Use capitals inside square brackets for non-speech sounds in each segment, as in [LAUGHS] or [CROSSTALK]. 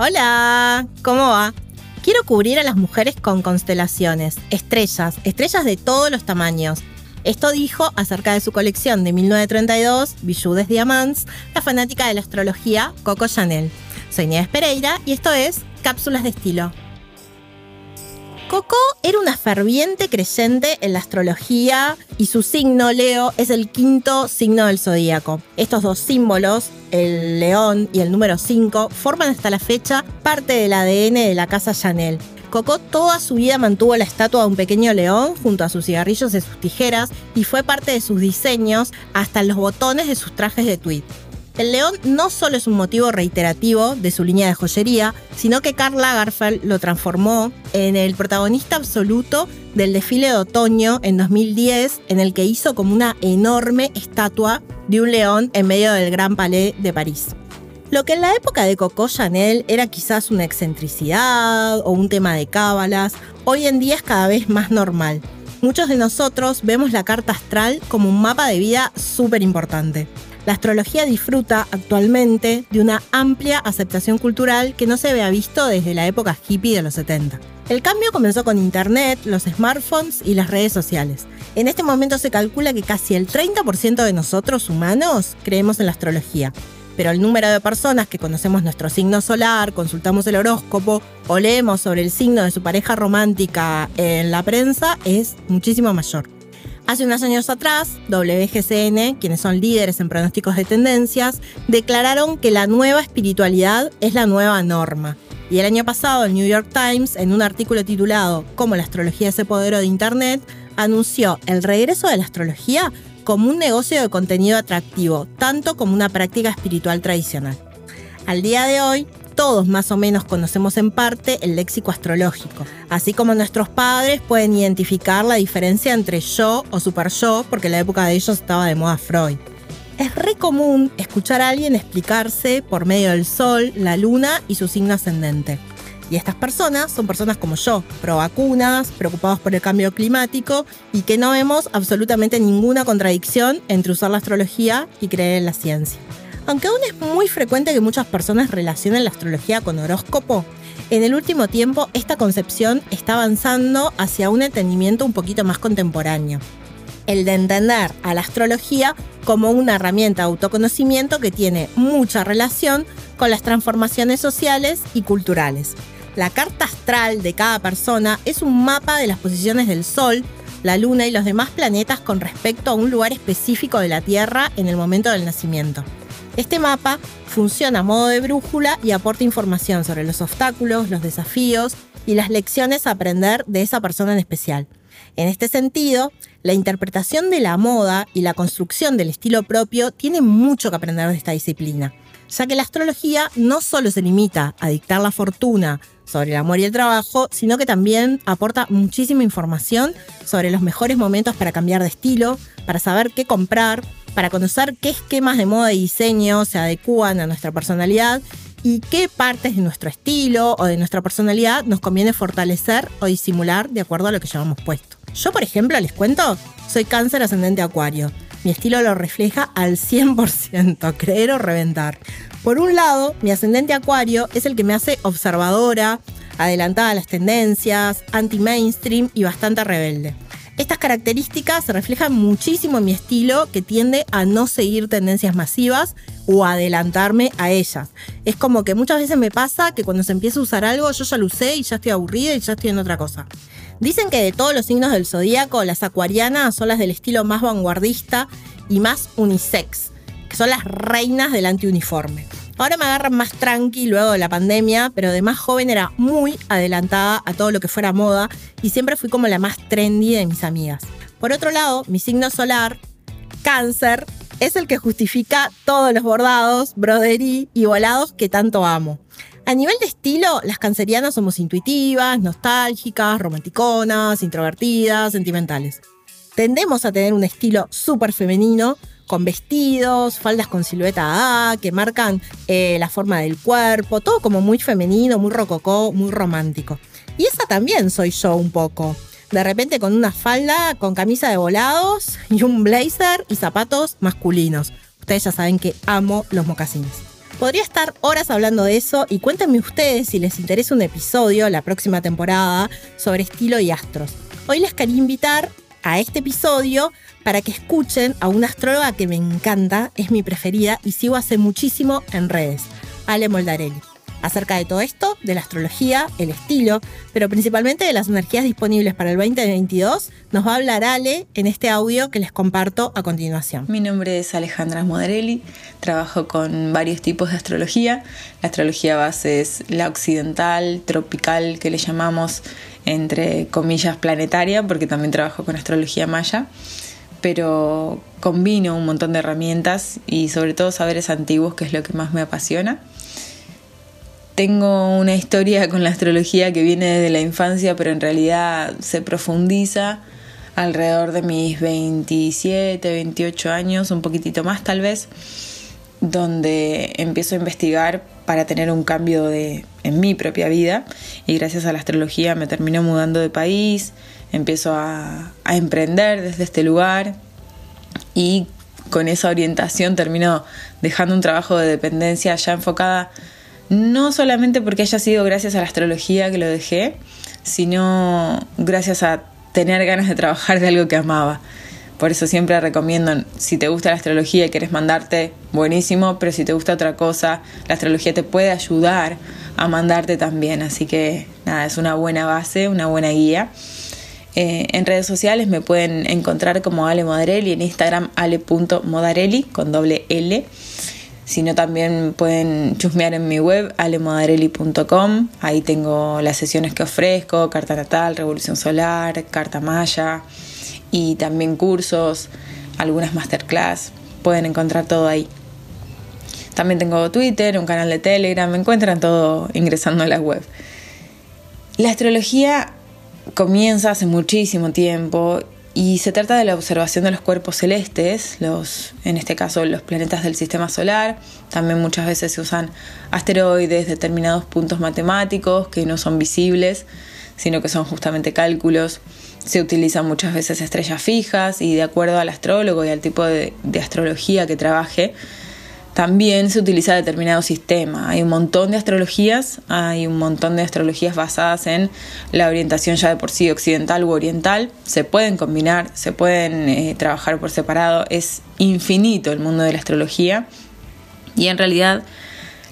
Hola, ¿cómo va? Quiero cubrir a las mujeres con constelaciones, estrellas, estrellas de todos los tamaños. Esto dijo acerca de su colección de 1932, Bijoux des Diamants, la fanática de la astrología Coco Chanel. Soy Nieves Pereira y esto es Cápsulas de Estilo. Coco era una ferviente creyente en la astrología y su signo Leo es el quinto signo del zodíaco. Estos dos símbolos, el león y el número 5, forman hasta la fecha parte del ADN de la casa Chanel. Coco toda su vida mantuvo la estatua de un pequeño león junto a sus cigarrillos y sus tijeras y fue parte de sus diseños hasta los botones de sus trajes de tweed. El león no solo es un motivo reiterativo de su línea de joyería, sino que Karl Lagerfeld lo transformó en el protagonista absoluto del desfile de otoño en 2010, en el que hizo como una enorme estatua de un león en medio del Gran Palais de París. Lo que en la época de Coco Chanel era quizás una excentricidad o un tema de cábalas, hoy en día es cada vez más normal. Muchos de nosotros vemos la carta astral como un mapa de vida súper importante. La astrología disfruta actualmente de una amplia aceptación cultural que no se había visto desde la época hippie de los 70. El cambio comenzó con Internet, los smartphones y las redes sociales. En este momento se calcula que casi el 30% de nosotros humanos creemos en la astrología. Pero el número de personas que conocemos nuestro signo solar, consultamos el horóscopo o leemos sobre el signo de su pareja romántica en la prensa es muchísimo mayor. Hace unos años atrás, WGCN, quienes son líderes en pronósticos de tendencias, declararon que la nueva espiritualidad es la nueva norma. Y el año pasado, el New York Times, en un artículo titulado Cómo la astrología se apoderó de Internet, anunció el regreso de la astrología como un negocio de contenido atractivo, tanto como una práctica espiritual tradicional. Al día de hoy, todos más o menos conocemos en parte el léxico astrológico, así como nuestros padres pueden identificar la diferencia entre yo o super yo, porque en la época de ellos estaba de moda Freud. Es re común escuchar a alguien explicarse por medio del sol, la luna y su signo ascendente. Y estas personas son personas como yo, pro vacunas, preocupados por el cambio climático y que no vemos absolutamente ninguna contradicción entre usar la astrología y creer en la ciencia. Aunque aún es muy frecuente que muchas personas relacionen la astrología con horóscopo, en el último tiempo esta concepción está avanzando hacia un entendimiento un poquito más contemporáneo. El de entender a la astrología como una herramienta de autoconocimiento que tiene mucha relación con las transformaciones sociales y culturales. La carta astral de cada persona es un mapa de las posiciones del Sol, la Luna y los demás planetas con respecto a un lugar específico de la Tierra en el momento del nacimiento. Este mapa funciona a modo de brújula y aporta información sobre los obstáculos, los desafíos y las lecciones a aprender de esa persona en especial. En este sentido, la interpretación de la moda y la construcción del estilo propio tiene mucho que aprender de esta disciplina, ya que la astrología no solo se limita a dictar la fortuna sobre el amor y el trabajo, sino que también aporta muchísima información sobre los mejores momentos para cambiar de estilo, para saber qué comprar, para conocer qué esquemas de moda y diseño se adecúan a nuestra personalidad y qué partes de nuestro estilo o de nuestra personalidad nos conviene fortalecer o disimular de acuerdo a lo que llevamos puesto. Yo, por ejemplo, les cuento, soy cáncer ascendente acuario. Mi estilo lo refleja al 100%, [LAUGHS] creer o reventar. Por un lado, mi ascendente acuario es el que me hace observadora, adelantada a las tendencias, anti-mainstream y bastante rebelde. Estas características se reflejan muchísimo en mi estilo que tiende a no seguir tendencias masivas o adelantarme a ellas. Es como que muchas veces me pasa que cuando se empieza a usar algo yo ya lo usé y ya estoy aburrida y ya estoy en otra cosa. Dicen que de todos los signos del zodíaco, las acuarianas son las del estilo más vanguardista y más unisex, que son las reinas del antiuniforme. Ahora me agarran más tranqui luego de la pandemia, pero de más joven era muy adelantada a todo lo que fuera moda y siempre fui como la más trendy de mis amigas. Por otro lado, mi signo solar, cáncer, es el que justifica todos los bordados, broderí y volados que tanto amo. A nivel de estilo, las cancerianas somos intuitivas, nostálgicas, romanticonas, introvertidas, sentimentales. Tendemos a tener un estilo súper femenino, con vestidos, faldas con silueta A, que marcan eh, la forma del cuerpo, todo como muy femenino, muy rococó, muy romántico. Y esa también soy yo un poco. De repente con una falda, con camisa de volados y un blazer y zapatos masculinos. Ustedes ya saben que amo los mocasines. Podría estar horas hablando de eso y cuéntenme ustedes si les interesa un episodio la próxima temporada sobre estilo y astros. Hoy les quería invitar a este episodio para que escuchen a una astróloga que me encanta, es mi preferida y sigo hace muchísimo en redes, Ale Moldarelli acerca de todo esto, de la astrología, el estilo, pero principalmente de las energías disponibles para el 2022, nos va a hablar Ale en este audio que les comparto a continuación. Mi nombre es Alejandra Moderelli, trabajo con varios tipos de astrología. La astrología base es la occidental, tropical, que le llamamos entre comillas planetaria, porque también trabajo con astrología maya pero combino un montón de herramientas y sobre todo saberes antiguos, que es lo que más me apasiona. Tengo una historia con la astrología que viene desde la infancia, pero en realidad se profundiza alrededor de mis 27, 28 años, un poquitito más tal vez, donde empiezo a investigar para tener un cambio de, en mi propia vida y gracias a la astrología me termino mudando de país, empiezo a, a emprender desde este lugar y con esa orientación termino dejando un trabajo de dependencia ya enfocada no solamente porque haya sido gracias a la astrología que lo dejé, sino gracias a tener ganas de trabajar de algo que amaba. Por eso siempre recomiendo, si te gusta la astrología y quieres mandarte, buenísimo, pero si te gusta otra cosa, la astrología te puede ayudar a mandarte también. Así que nada, es una buena base, una buena guía. Eh, en redes sociales me pueden encontrar como Ale Modarelli, en Instagram ale.modarelli con doble L sino también pueden chusmear en mi web alemodarelli.com. Ahí tengo las sesiones que ofrezco, carta natal, revolución solar, carta maya y también cursos, algunas masterclass. Pueden encontrar todo ahí. También tengo Twitter, un canal de Telegram, me encuentran todo ingresando a la web. La astrología comienza hace muchísimo tiempo y se trata de la observación de los cuerpos celestes, los, en este caso los planetas del sistema solar. También muchas veces se usan asteroides, determinados puntos matemáticos que no son visibles, sino que son justamente cálculos. Se utilizan muchas veces estrellas fijas y de acuerdo al astrólogo y al tipo de astrología que trabaje, también se utiliza determinado sistema. Hay un montón de astrologías, hay un montón de astrologías basadas en la orientación ya de por sí occidental u oriental. Se pueden combinar, se pueden eh, trabajar por separado. Es infinito el mundo de la astrología. Y en realidad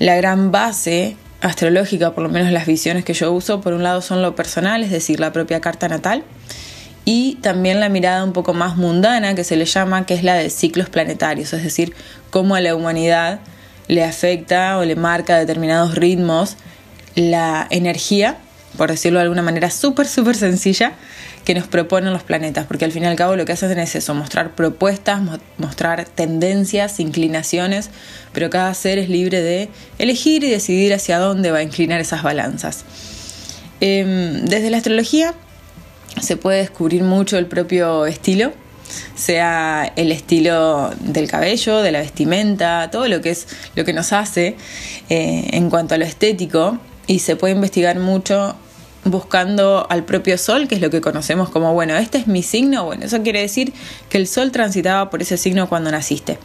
la gran base astrológica, por lo menos las visiones que yo uso, por un lado son lo personal, es decir, la propia carta natal y también la mirada un poco más mundana que se le llama, que es la de ciclos planetarios, es decir, cómo a la humanidad le afecta o le marca determinados ritmos la energía, por decirlo de alguna manera súper, súper sencilla, que nos proponen los planetas, porque al fin y al cabo lo que hacen es eso, mostrar propuestas, mostrar tendencias, inclinaciones, pero cada ser es libre de elegir y decidir hacia dónde va a inclinar esas balanzas. Em, desde la astrología se puede descubrir mucho el propio estilo, sea el estilo del cabello, de la vestimenta, todo lo que es lo que nos hace eh, en cuanto a lo estético y se puede investigar mucho buscando al propio sol, que es lo que conocemos como, bueno, este es mi signo, bueno, eso quiere decir que el sol transitaba por ese signo cuando naciste.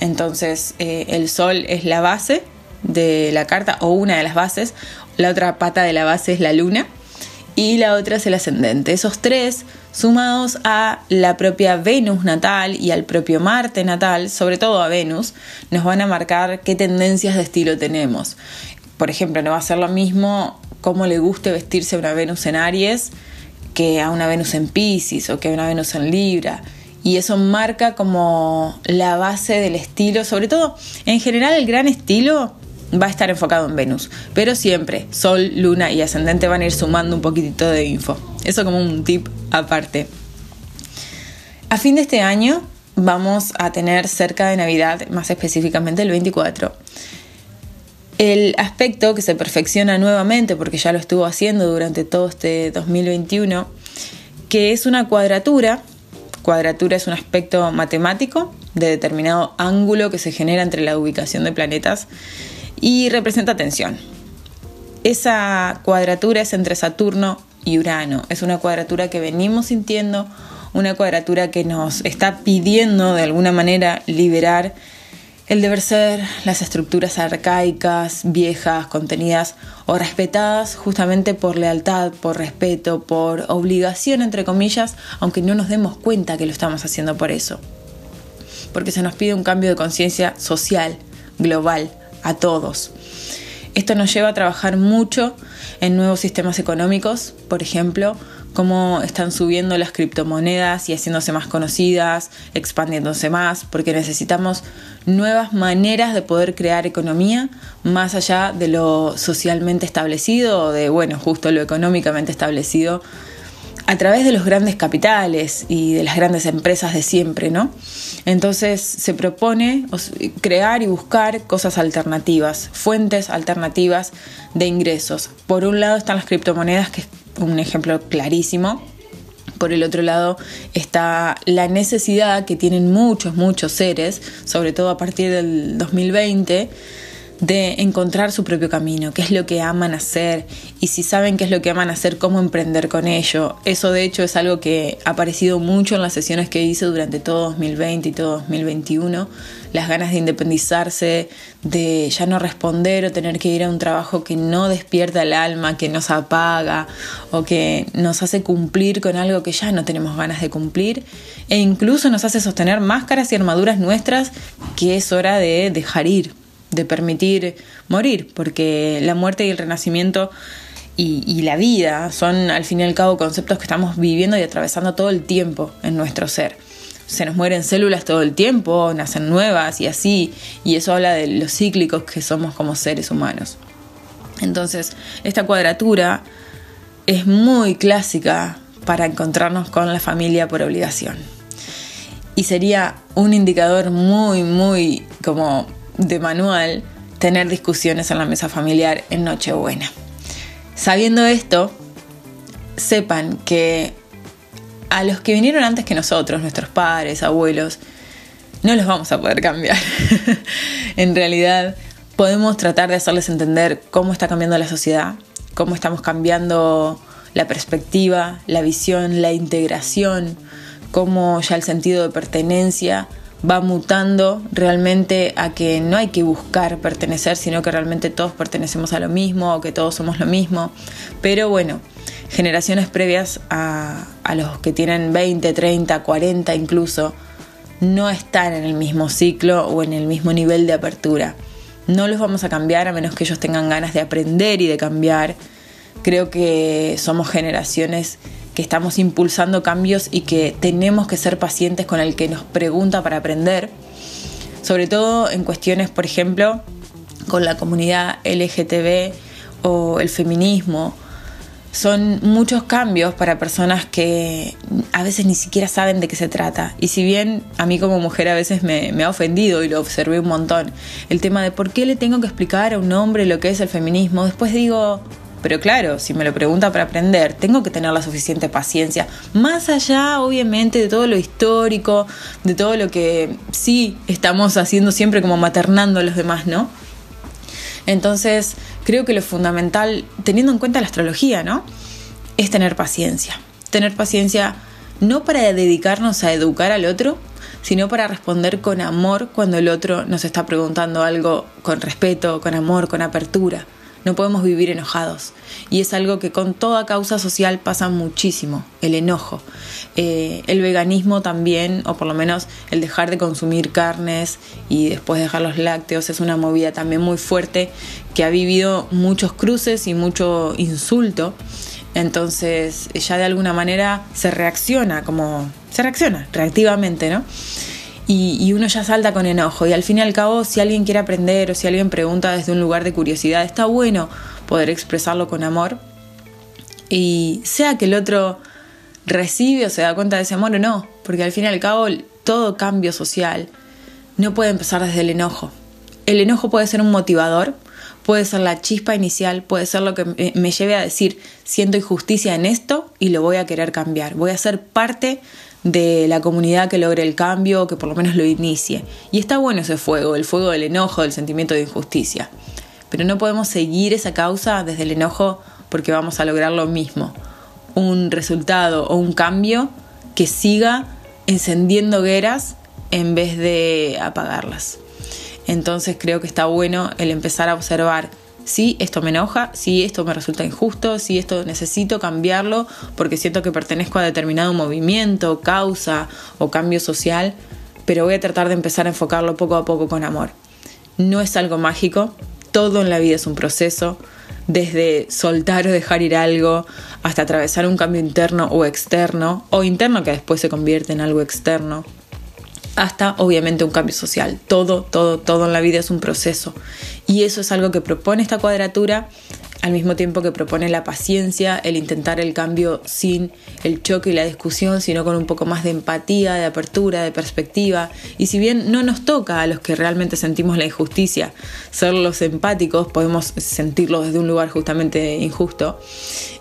Entonces, eh, el sol es la base de la carta o una de las bases, la otra pata de la base es la luna y la otra es el ascendente. Esos tres, sumados a la propia Venus natal y al propio Marte natal, sobre todo a Venus, nos van a marcar qué tendencias de estilo tenemos. Por ejemplo, no va a ser lo mismo cómo le guste vestirse a una Venus en Aries que a una Venus en Pisces o que a una Venus en Libra. Y eso marca como la base del estilo, sobre todo en general el gran estilo va a estar enfocado en Venus, pero siempre Sol, Luna y Ascendente van a ir sumando un poquitito de info. Eso como un tip aparte. A fin de este año vamos a tener cerca de Navidad, más específicamente el 24, el aspecto que se perfecciona nuevamente, porque ya lo estuvo haciendo durante todo este 2021, que es una cuadratura. Cuadratura es un aspecto matemático de determinado ángulo que se genera entre la ubicación de planetas y representa tensión. Esa cuadratura es entre Saturno y Urano. Es una cuadratura que venimos sintiendo, una cuadratura que nos está pidiendo de alguna manera liberar el deber ser, las estructuras arcaicas, viejas, contenidas o respetadas justamente por lealtad, por respeto, por obligación, entre comillas, aunque no nos demos cuenta que lo estamos haciendo por eso. Porque se nos pide un cambio de conciencia social, global, a todos. Esto nos lleva a trabajar mucho en nuevos sistemas económicos, por ejemplo, cómo están subiendo las criptomonedas y haciéndose más conocidas, expandiéndose más, porque necesitamos nuevas maneras de poder crear economía más allá de lo socialmente establecido de, bueno, justo lo económicamente establecido a través de los grandes capitales y de las grandes empresas de siempre, ¿no? Entonces se propone crear y buscar cosas alternativas, fuentes alternativas de ingresos. Por un lado están las criptomonedas, que un ejemplo clarísimo. Por el otro lado está la necesidad que tienen muchos, muchos seres, sobre todo a partir del 2020, de encontrar su propio camino, qué es lo que aman hacer y si saben qué es lo que aman hacer, cómo emprender con ello. Eso de hecho es algo que ha aparecido mucho en las sesiones que hice durante todo 2020 y todo 2021, las ganas de independizarse, de ya no responder o tener que ir a un trabajo que no despierta el alma, que nos apaga o que nos hace cumplir con algo que ya no tenemos ganas de cumplir e incluso nos hace sostener máscaras y armaduras nuestras que es hora de dejar ir de permitir morir, porque la muerte y el renacimiento y, la vida son al fin y al cabo conceptos que estamos viviendo y atravesando todo el tiempo en nuestro ser. Se nos mueren células todo el tiempo, nacen nuevas y así, y eso habla de los cíclicos que somos como seres humanos. Entonces, esta cuadratura es muy clásica para encontrarnos con la familia por obligación. Y sería un indicador muy, muy como de manual tener discusiones en la mesa familiar en Nochebuena. Sabiendo esto, sepan que a los que vinieron antes que nosotros, nuestros padres, abuelos, no los vamos a poder cambiar. [LAUGHS] en realidad, podemos tratar de hacerles entender cómo está cambiando la sociedad, cómo estamos cambiando la perspectiva, la visión, la integración, cómo ya el sentido de pertenencia va mutando realmente a que no hay que buscar pertenecer, sino que realmente todos pertenecemos a lo mismo o que todos somos lo mismo. Pero bueno, generaciones previas a, los que tienen 20, 30, 40 incluso, no están en el mismo ciclo o en el mismo nivel de apertura. No los vamos a cambiar a menos que ellos tengan ganas de aprender y de cambiar. Creo que somos generaciones que estamos impulsando cambios y que tenemos que ser pacientes con el que nos pregunta para aprender, sobre todo en cuestiones, por ejemplo, con la comunidad LGTB o el feminismo. Son muchos cambios para personas que a veces ni siquiera saben de qué se trata. Y si bien a mí como mujer a veces me, me, ha ofendido y lo observé un montón, el tema de por qué le tengo que explicar a un hombre lo que es el feminismo, después digo, pero claro, si me lo pregunta para aprender, tengo que tener la suficiente paciencia. Más allá, obviamente, de todo lo histórico, de todo lo que sí estamos haciendo siempre como maternando a los demás, ¿no? Entonces, creo que lo fundamental, teniendo en cuenta la astrología, ¿no? Es tener paciencia. Tener paciencia no para dedicarnos a educar al otro, sino para responder con amor cuando el otro nos está preguntando algo con respeto, con amor, con apertura. No podemos vivir enojados. Y es algo que con toda causa social pasa muchísimo, el enojo. Eh, el veganismo también, o por lo menos el dejar de consumir carnes y después dejar los lácteos, es una movida también muy fuerte que ha vivido muchos cruces y mucho insulto. Entonces ya de alguna manera se reacciona como... se reacciona reactivamente, ¿no? Y, uno ya salta con enojo. Y al fin y al cabo, si alguien quiere aprender o si alguien pregunta desde un lugar de curiosidad, está bueno poder expresarlo con amor. Y sea que el otro recibe o se da cuenta de ese amor o no, porque al fin y al cabo todo cambio social no puede empezar desde el enojo. El enojo puede ser un motivador, puede ser la chispa inicial, puede ser lo que me lleve a decir, siento injusticia en esto y lo voy a querer cambiar, voy a ser parte de la comunidad que logre el cambio, que por lo menos lo inicie. Y está bueno ese fuego, el fuego del enojo, del sentimiento de injusticia. Pero no podemos seguir esa causa desde el enojo porque vamos a lograr lo mismo. Un resultado o un cambio que siga encendiendo hogueras en vez de apagarlas. Entonces creo que está bueno el empezar a observar si esto me enoja, si esto me resulta injusto, si esto necesito cambiarlo porque siento que pertenezco a determinado movimiento, causa o cambio social, pero voy a tratar de empezar a enfocarlo poco a poco con amor. No es algo mágico, todo en la vida es un proceso, desde soltar o dejar ir algo hasta atravesar un cambio interno o externo, o interno que después se convierte en algo externo, hasta obviamente un cambio social. Todo, todo, todo en la vida es un proceso. Y eso es algo que propone esta cuadratura al mismo tiempo que propone la paciencia, el intentar el cambio sin el choque y la discusión, sino con un poco más de empatía, de apertura, de perspectiva. Y si bien no nos toca a los que realmente sentimos la injusticia ser los empáticos, podemos sentirlo desde un lugar justamente injusto,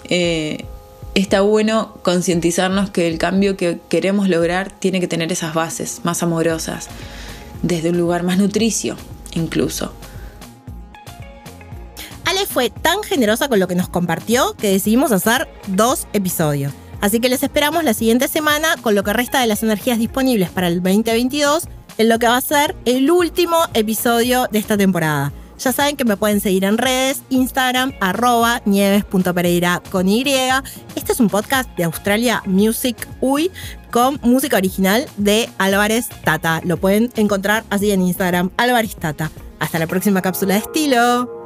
eh, está bueno concientizarnos que el cambio que queremos lograr tiene que tener esas bases más amorosas, desde un lugar más nutricio incluso. Ale fue tan generosa con lo que nos compartió que decidimos hacer dos episodios. Así que les esperamos la siguiente semana con lo que resta de las energías disponibles para el 2022 en lo que va a ser el último episodio de esta temporada. Ya saben que me pueden seguir en redes, Instagram, arroba nieves.pereira con Y. Este es un podcast de Australia Music UI con música original de Álvarez Tata. Lo pueden encontrar así en Instagram, Álvarez Tata. Hasta la próxima cápsula de estilo.